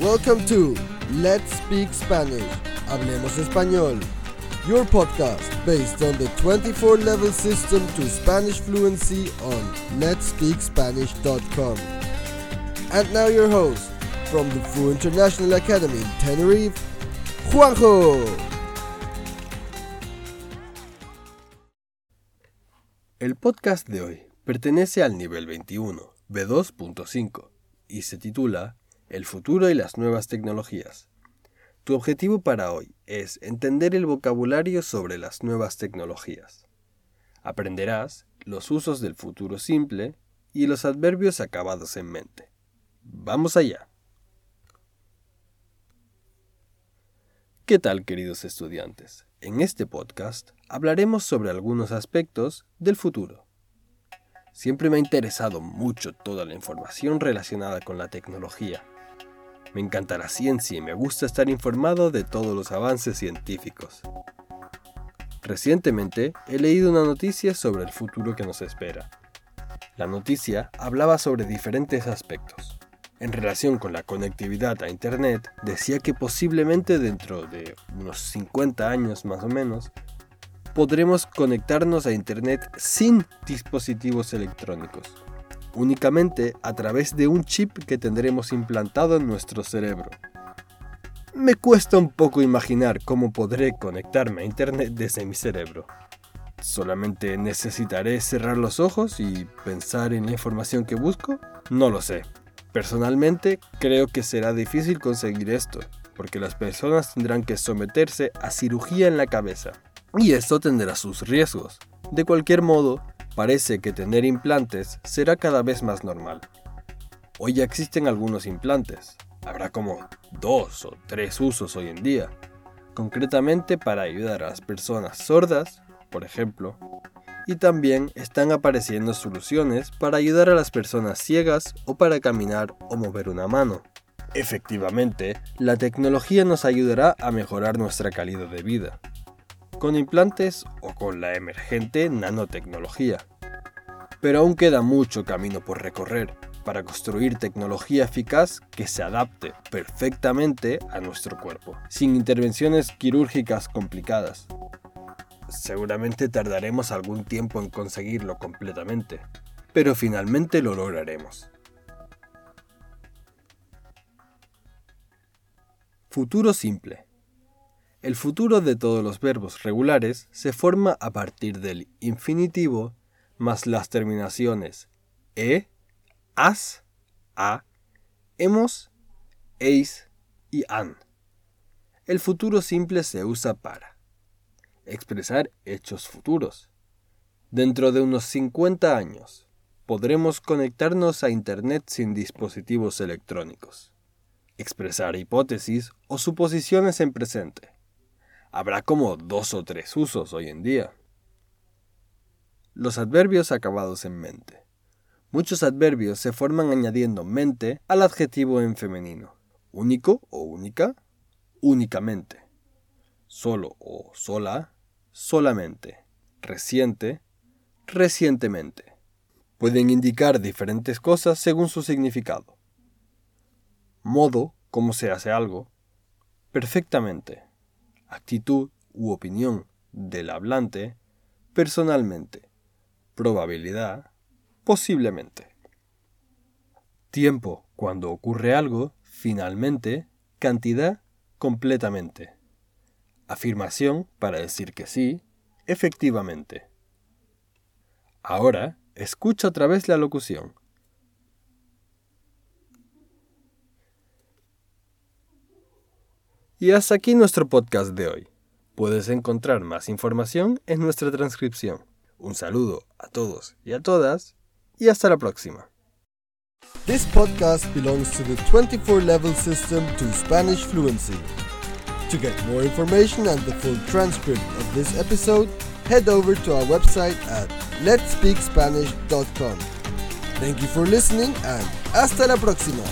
Welcome to Let's Speak Spanish. Hablemos Español. Your podcast based on the 24 level system to Spanish fluency on letspeakspanish.com. And now your host from the Fu International Academy in Tenerife, Juanjo. El podcast de hoy pertenece al nivel 21, B2.5, y se titula El futuro y las nuevas tecnologías. Tu objetivo para hoy es entender el vocabulario sobre las nuevas tecnologías. Aprenderás los usos del futuro simple y los adverbios acabados en mente. Vamos allá. ¿Qué tal queridos estudiantes? En este podcast hablaremos sobre algunos aspectos del futuro. Siempre me ha interesado mucho toda la información relacionada con la tecnología. Me encanta la ciencia y me gusta estar informado de todos los avances científicos. Recientemente he leído una noticia sobre el futuro que nos espera. La noticia hablaba sobre diferentes aspectos. En relación con la conectividad a Internet, decía que posiblemente dentro de unos 50 años más o menos, podremos conectarnos a Internet sin dispositivos electrónicos, únicamente a través de un chip que tendremos implantado en nuestro cerebro. Me cuesta un poco imaginar cómo podré conectarme a Internet desde mi cerebro. ¿Solamente necesitaré cerrar los ojos y pensar en la información que busco? No lo sé. Personalmente, creo que será difícil conseguir esto, porque las personas tendrán que someterse a cirugía en la cabeza. Y esto tendrá sus riesgos. De cualquier modo, parece que tener implantes será cada vez más normal. Hoy ya existen algunos implantes. Habrá como dos o tres usos hoy en día. Concretamente para ayudar a las personas sordas, por ejemplo, y también están apareciendo soluciones para ayudar a las personas ciegas o para caminar o mover una mano. Efectivamente, la tecnología nos ayudará a mejorar nuestra calidad de vida, con implantes o con la emergente nanotecnología. Pero aún queda mucho camino por recorrer para construir tecnología eficaz que se adapte perfectamente a nuestro cuerpo, sin intervenciones quirúrgicas complicadas seguramente tardaremos algún tiempo en conseguirlo completamente, pero finalmente lo lograremos. Futuro simple. El futuro de todos los verbos regulares se forma a partir del infinitivo más las terminaciones e, as, a, hemos, eis y an. El futuro simple se usa para expresar hechos futuros. Dentro de unos 50 años, podremos conectarnos a Internet sin dispositivos electrónicos. Expresar hipótesis o suposiciones en presente. Habrá como dos o tres usos hoy en día. Los adverbios acabados en mente. Muchos adverbios se forman añadiendo mente al adjetivo en femenino. Único o única, únicamente. Solo o sola, solamente, reciente, recientemente. Pueden indicar diferentes cosas según su significado. Modo, cómo se hace algo, perfectamente. Actitud u opinión del hablante, personalmente. Probabilidad, posiblemente. Tiempo, cuando ocurre algo, finalmente. Cantidad, completamente. Afirmación para decir que sí, efectivamente. Ahora, escucha otra vez la locución. Y hasta aquí nuestro podcast de hoy. Puedes encontrar más información en nuestra transcripción. Un saludo a todos y a todas y hasta la próxima. This podcast belongs to the 24 level system to Spanish fluency. To get more information and the full transcript of this episode, head over to our website at letspeakspanish.com. Thank you for listening and hasta la próxima.